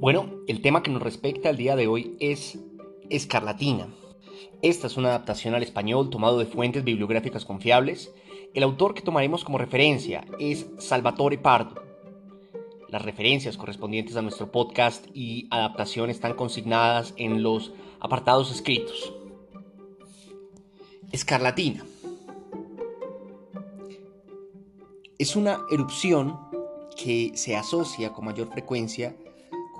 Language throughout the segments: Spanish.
Bueno, el tema que nos respecta al día de hoy es escarlatina. Esta es una adaptación al español tomado de fuentes bibliográficas confiables. El autor que tomaremos como referencia es Salvatore Pardo. Las referencias correspondientes a nuestro podcast y adaptación están consignadas en los apartados escritos. Escarlatina. Es una erupción que se asocia con mayor frecuencia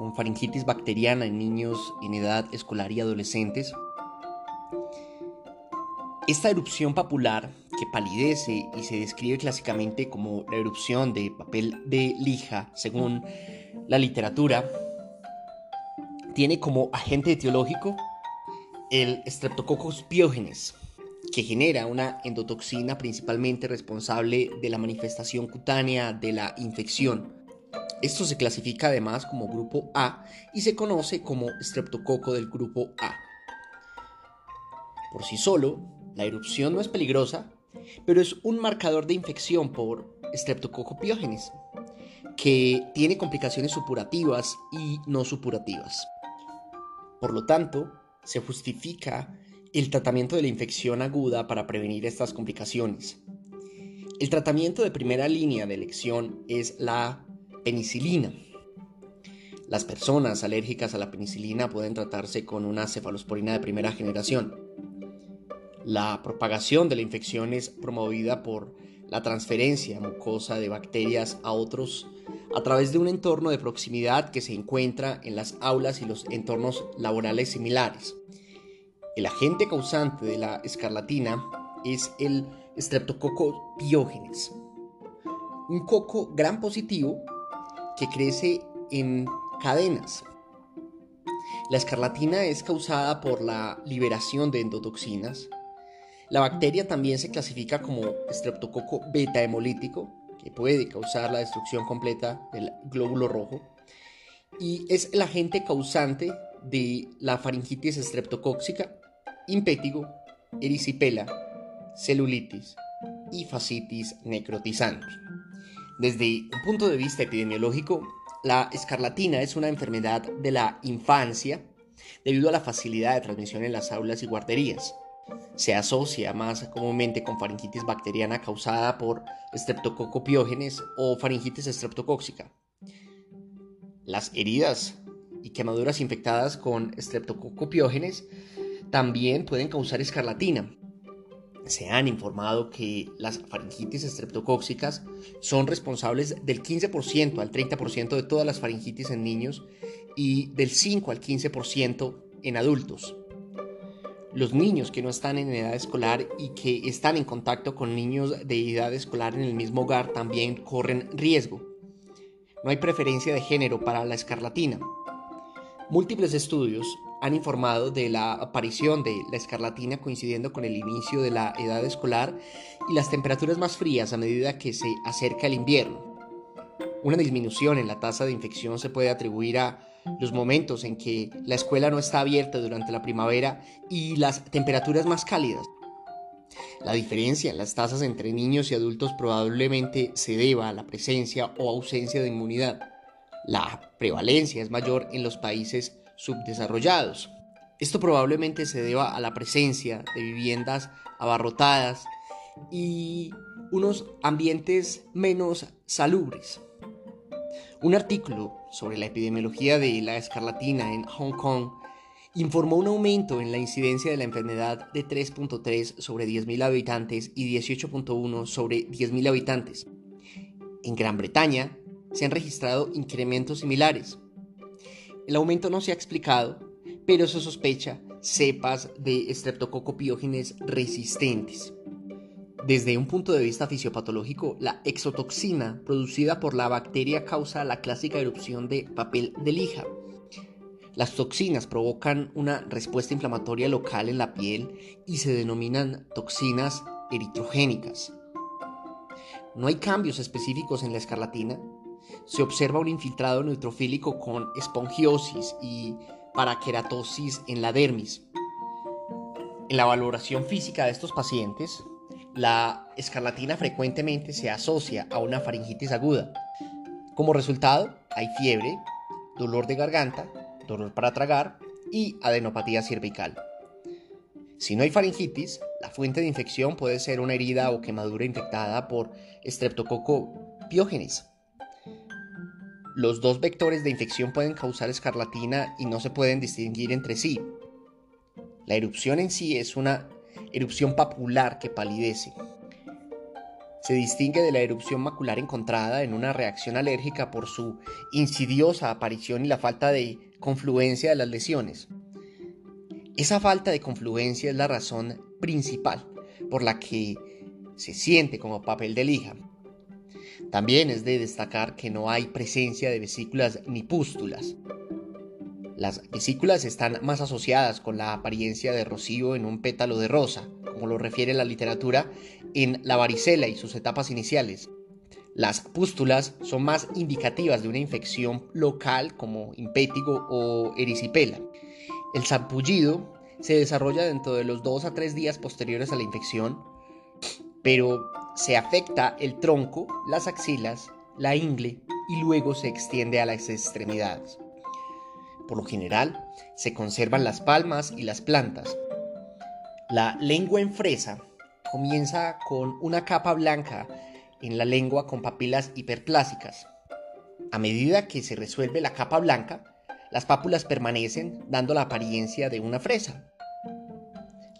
con faringitis bacteriana en niños en edad escolar y adolescentes. Esta erupción papular, que palidece y se describe clásicamente como la erupción de papel de lija, según la literatura, tiene como agente etiológico el Streptococcus pyogenes, que genera una endotoxina principalmente responsable de la manifestación cutánea de la infección esto se clasifica además como grupo A y se conoce como estreptococo del grupo A. Por sí solo, la erupción no es peligrosa, pero es un marcador de infección por estreptococo piógenes, que tiene complicaciones supurativas y no supurativas. Por lo tanto, se justifica el tratamiento de la infección aguda para prevenir estas complicaciones. El tratamiento de primera línea de elección es la Penicilina. Las personas alérgicas a la penicilina pueden tratarse con una cefalosporina de primera generación. La propagación de la infección es promovida por la transferencia mucosa de bacterias a otros a través de un entorno de proximidad que se encuentra en las aulas y los entornos laborales similares. El agente causante de la escarlatina es el Streptococcus pyogenes, un coco gran positivo que crece en cadenas. La escarlatina es causada por la liberación de endotoxinas. La bacteria también se clasifica como estreptococo beta hemolítico, que puede causar la destrucción completa del glóbulo rojo. Y es el agente causante de la faringitis estreptocóxica, impétigo, erisipela, celulitis y fascitis necrotizante. Desde un punto de vista epidemiológico, la escarlatina es una enfermedad de la infancia debido a la facilidad de transmisión en las aulas y guarderías. Se asocia más comúnmente con faringitis bacteriana causada por estreptococopiógenes o faringitis estreptocóxica. Las heridas y quemaduras infectadas con estreptococopiógenes también pueden causar escarlatina, se han informado que las faringitis estreptocóxicas son responsables del 15% al 30% de todas las faringitis en niños y del 5 al 15% en adultos. Los niños que no están en edad escolar y que están en contacto con niños de edad escolar en el mismo hogar también corren riesgo. No hay preferencia de género para la escarlatina. Múltiples estudios han informado de la aparición de la escarlatina coincidiendo con el inicio de la edad escolar y las temperaturas más frías a medida que se acerca el invierno. Una disminución en la tasa de infección se puede atribuir a los momentos en que la escuela no está abierta durante la primavera y las temperaturas más cálidas. La diferencia en las tasas entre niños y adultos probablemente se deba a la presencia o ausencia de inmunidad. La prevalencia es mayor en los países subdesarrollados. Esto probablemente se deba a la presencia de viviendas abarrotadas y unos ambientes menos salubres. Un artículo sobre la epidemiología de la escarlatina en Hong Kong informó un aumento en la incidencia de la enfermedad de 3.3 sobre 10.000 habitantes y 18.1 sobre 10.000 habitantes. En Gran Bretaña se han registrado incrementos similares. El aumento no se ha explicado, pero se sospecha cepas de estreptococopiógenes resistentes. Desde un punto de vista fisiopatológico, la exotoxina producida por la bacteria causa la clásica erupción de papel de lija. Las toxinas provocan una respuesta inflamatoria local en la piel y se denominan toxinas eritrogénicas. No hay cambios específicos en la escarlatina, se observa un infiltrado neutrofílico con espongiosis y paraqueratosis en la dermis. En la valoración física de estos pacientes, la escarlatina frecuentemente se asocia a una faringitis aguda. Como resultado, hay fiebre, dolor de garganta, dolor para tragar y adenopatía cervical. Si no hay faringitis, la fuente de infección puede ser una herida o quemadura infectada por Streptococcus pyogenes. Los dos vectores de infección pueden causar escarlatina y no se pueden distinguir entre sí. La erupción en sí es una erupción papular que palidece. Se distingue de la erupción macular encontrada en una reacción alérgica por su insidiosa aparición y la falta de confluencia de las lesiones. Esa falta de confluencia es la razón principal por la que se siente como papel de lija. También es de destacar que no hay presencia de vesículas ni pústulas. Las vesículas están más asociadas con la apariencia de rocío en un pétalo de rosa, como lo refiere la literatura, en la varicela y sus etapas iniciales. Las pústulas son más indicativas de una infección local como impétigo o erisipela. El zampullido se desarrolla dentro de los 2 a 3 días posteriores a la infección, pero se afecta el tronco, las axilas, la ingle y luego se extiende a las extremidades. Por lo general, se conservan las palmas y las plantas. La lengua en fresa comienza con una capa blanca en la lengua con papilas hiperplásicas. A medida que se resuelve la capa blanca, las pápulas permanecen dando la apariencia de una fresa.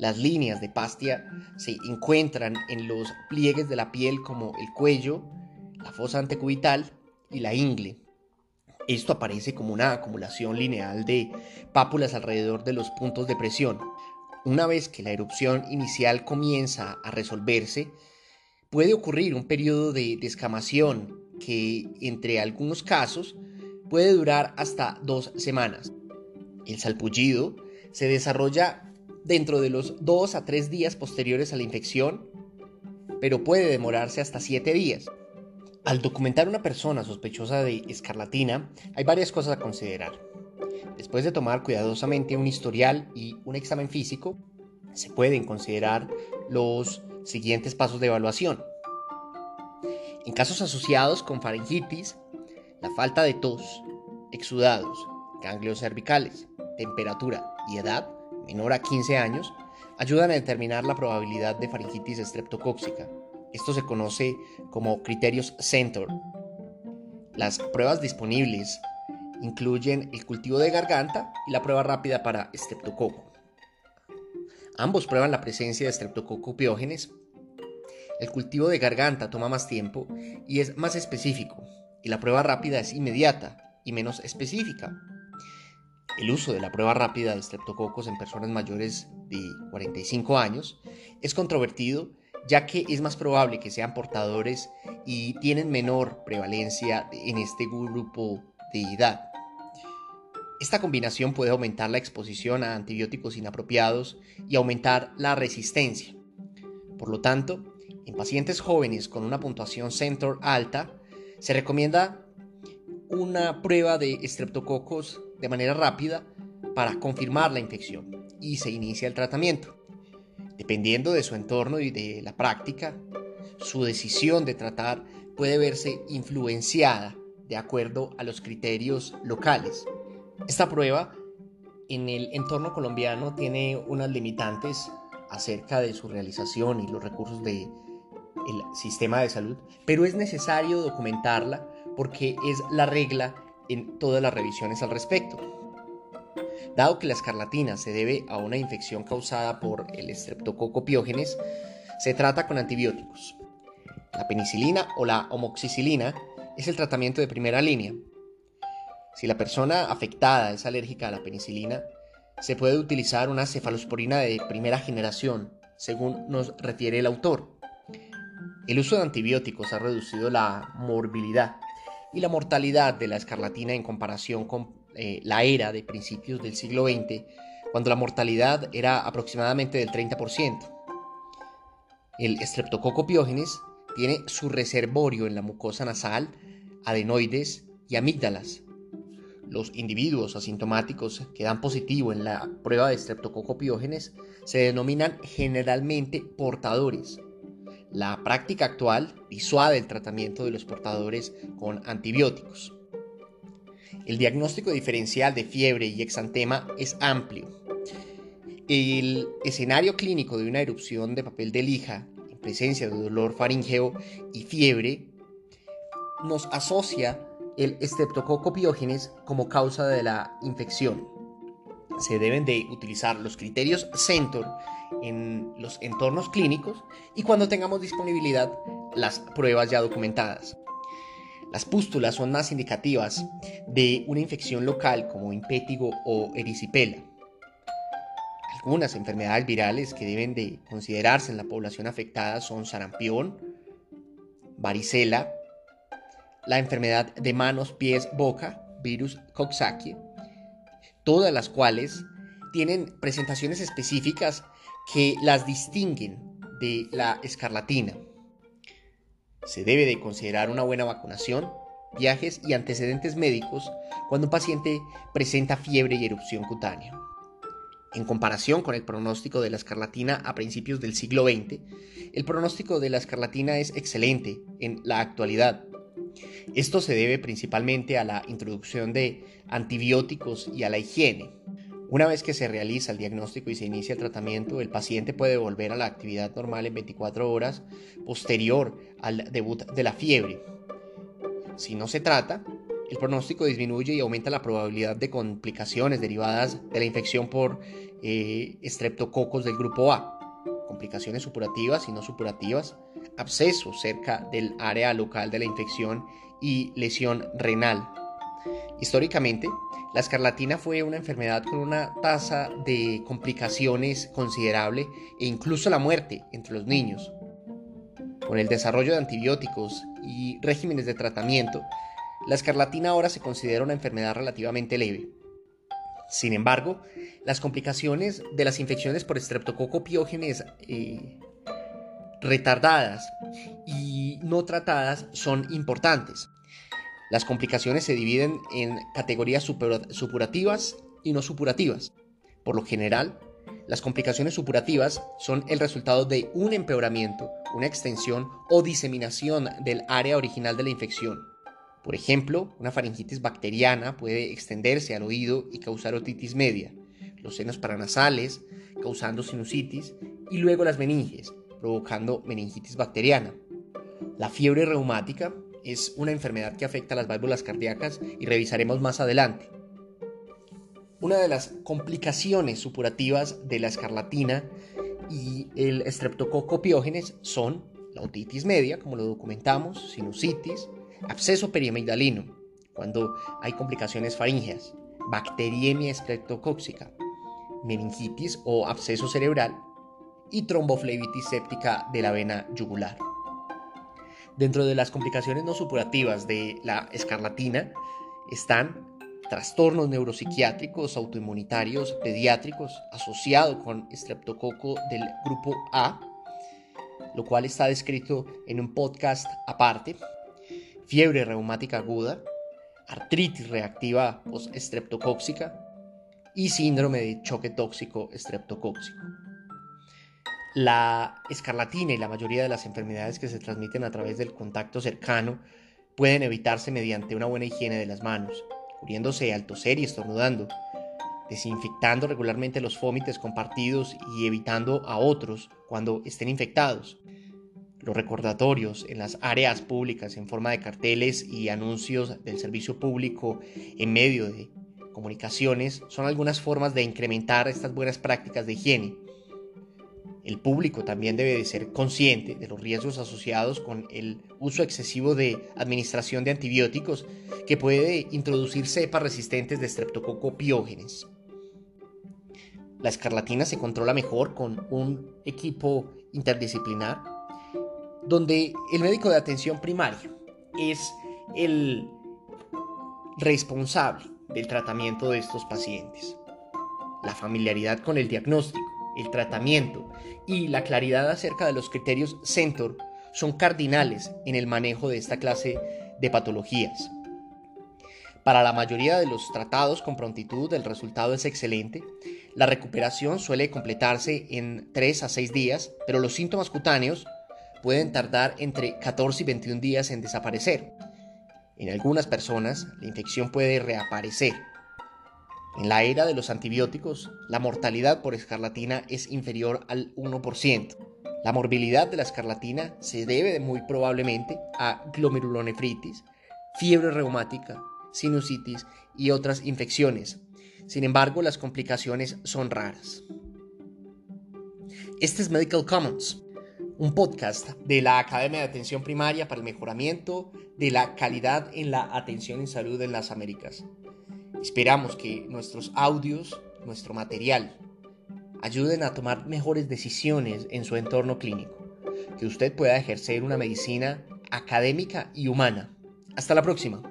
Las líneas de pastia se encuentran en los pliegues de la piel como el cuello, la fosa antecubital y la ingle. Esto aparece como una acumulación lineal de pápulas alrededor de los puntos de presión. Una vez que la erupción inicial comienza a resolverse, puede ocurrir un periodo de descamación que, entre algunos casos, puede durar hasta dos semanas. El salpullido se desarrolla dentro de los 2 a 3 días posteriores a la infección, pero puede demorarse hasta 7 días. Al documentar una persona sospechosa de escarlatina, hay varias cosas a considerar. Después de tomar cuidadosamente un historial y un examen físico, se pueden considerar los siguientes pasos de evaluación. En casos asociados con faringitis, la falta de tos, exudados, ganglios cervicales, temperatura y edad menor a 15 años ayudan a determinar la probabilidad de faringitis estreptocóxica. Esto se conoce como criterios Center. Las pruebas disponibles incluyen el cultivo de garganta y la prueba rápida para estreptococo. Ambos prueban la presencia de estreptococo piógenes. El cultivo de garganta toma más tiempo y es más específico, y la prueba rápida es inmediata y menos específica. El uso de la prueba rápida de estreptococos en personas mayores de 45 años es controvertido ya que es más probable que sean portadores y tienen menor prevalencia en este grupo de edad. Esta combinación puede aumentar la exposición a antibióticos inapropiados y aumentar la resistencia. Por lo tanto, en pacientes jóvenes con una puntuación Center alta, se recomienda una prueba de estreptococos de manera rápida para confirmar la infección y se inicia el tratamiento. Dependiendo de su entorno y de la práctica, su decisión de tratar puede verse influenciada de acuerdo a los criterios locales. Esta prueba en el entorno colombiano tiene unas limitantes acerca de su realización y los recursos del sistema de salud, pero es necesario documentarla porque es la regla en todas las revisiones al respecto. Dado que la escarlatina se debe a una infección causada por el Streptococcus pyogenes, se trata con antibióticos. La penicilina o la homoxicilina es el tratamiento de primera línea. Si la persona afectada es alérgica a la penicilina, se puede utilizar una cefalosporina de primera generación, según nos refiere el autor. El uso de antibióticos ha reducido la morbilidad y la mortalidad de la escarlatina en comparación con eh, la era de principios del siglo XX, cuando la mortalidad era aproximadamente del 30%. El Streptococcus pyogenes tiene su reservorio en la mucosa nasal, adenoides y amígdalas. Los individuos asintomáticos que dan positivo en la prueba de Streptococcus pyogenes se denominan generalmente portadores la práctica actual disuade el tratamiento de los portadores con antibióticos. El diagnóstico diferencial de fiebre y exantema es amplio. El escenario clínico de una erupción de papel de lija en presencia de dolor faríngeo y fiebre nos asocia el estreptococo piógenes como causa de la infección. Se deben de utilizar los criterios CENTOR en los entornos clínicos y cuando tengamos disponibilidad las pruebas ya documentadas. Las pústulas son más indicativas de una infección local como impétigo o erisipela. Algunas enfermedades virales que deben de considerarse en la población afectada son sarampión, varicela, la enfermedad de manos, pies, boca, virus Coxsackie, todas las cuales tienen presentaciones específicas que las distinguen de la escarlatina. Se debe de considerar una buena vacunación, viajes y antecedentes médicos cuando un paciente presenta fiebre y erupción cutánea. En comparación con el pronóstico de la escarlatina a principios del siglo XX, el pronóstico de la escarlatina es excelente en la actualidad. Esto se debe principalmente a la introducción de antibióticos y a la higiene. Una vez que se realiza el diagnóstico y se inicia el tratamiento, el paciente puede volver a la actividad normal en 24 horas posterior al debut de la fiebre. Si no se trata, el pronóstico disminuye y aumenta la probabilidad de complicaciones derivadas de la infección por eh, estreptococos del grupo A, complicaciones supurativas y no supurativas, absceso cerca del área local de la infección y lesión renal. Históricamente, la escarlatina fue una enfermedad con una tasa de complicaciones considerable e incluso la muerte entre los niños. Con el desarrollo de antibióticos y regímenes de tratamiento, la escarlatina ahora se considera una enfermedad relativamente leve. Sin embargo, las complicaciones de las infecciones por estreptococo piógenes eh, retardadas y no tratadas son importantes. Las complicaciones se dividen en categorías supurativas y no supurativas. Por lo general, las complicaciones supurativas son el resultado de un empeoramiento, una extensión o diseminación del área original de la infección. Por ejemplo, una faringitis bacteriana puede extenderse al oído y causar otitis media, los senos paranasales causando sinusitis y luego las meninges, provocando meningitis bacteriana. La fiebre reumática es una enfermedad que afecta a las válvulas cardíacas y revisaremos más adelante. Una de las complicaciones supurativas de la escarlatina y el estreptococo piógenes son la otitis media, como lo documentamos, sinusitis, absceso periamigdalino, cuando hay complicaciones faríngeas, bacteriemia estreptocóxica, meningitis o absceso cerebral y tromboflebitis séptica de la vena yugular. Dentro de las complicaciones no supurativas de la escarlatina están trastornos neuropsiquiátricos autoinmunitarios pediátricos asociados con estreptococo del grupo A, lo cual está descrito en un podcast aparte, fiebre reumática aguda, artritis reactiva post-estreptocóxica y síndrome de choque tóxico estreptocóxico. La escarlatina y la mayoría de las enfermedades que se transmiten a través del contacto cercano pueden evitarse mediante una buena higiene de las manos, cubriéndose al toser y estornudando, desinfectando regularmente los fómites compartidos y evitando a otros cuando estén infectados. Los recordatorios en las áreas públicas en forma de carteles y anuncios del servicio público en medio de comunicaciones son algunas formas de incrementar estas buenas prácticas de higiene el público también debe de ser consciente de los riesgos asociados con el uso excesivo de administración de antibióticos que puede introducir cepas resistentes de streptococo piógenes. La escarlatina se controla mejor con un equipo interdisciplinar donde el médico de atención primaria es el responsable del tratamiento de estos pacientes. La familiaridad con el diagnóstico el tratamiento y la claridad acerca de los criterios CENTOR son cardinales en el manejo de esta clase de patologías. Para la mayoría de los tratados con prontitud el resultado es excelente. La recuperación suele completarse en 3 a 6 días, pero los síntomas cutáneos pueden tardar entre 14 y 21 días en desaparecer. En algunas personas, la infección puede reaparecer. En la era de los antibióticos, la mortalidad por escarlatina es inferior al 1%. La morbilidad de la escarlatina se debe muy probablemente a glomerulonefritis, fiebre reumática, sinusitis y otras infecciones. Sin embargo, las complicaciones son raras. Este es Medical Commons, un podcast de la Academia de Atención Primaria para el mejoramiento de la calidad en la atención en salud en las Américas. Esperamos que nuestros audios, nuestro material, ayuden a tomar mejores decisiones en su entorno clínico, que usted pueda ejercer una medicina académica y humana. Hasta la próxima.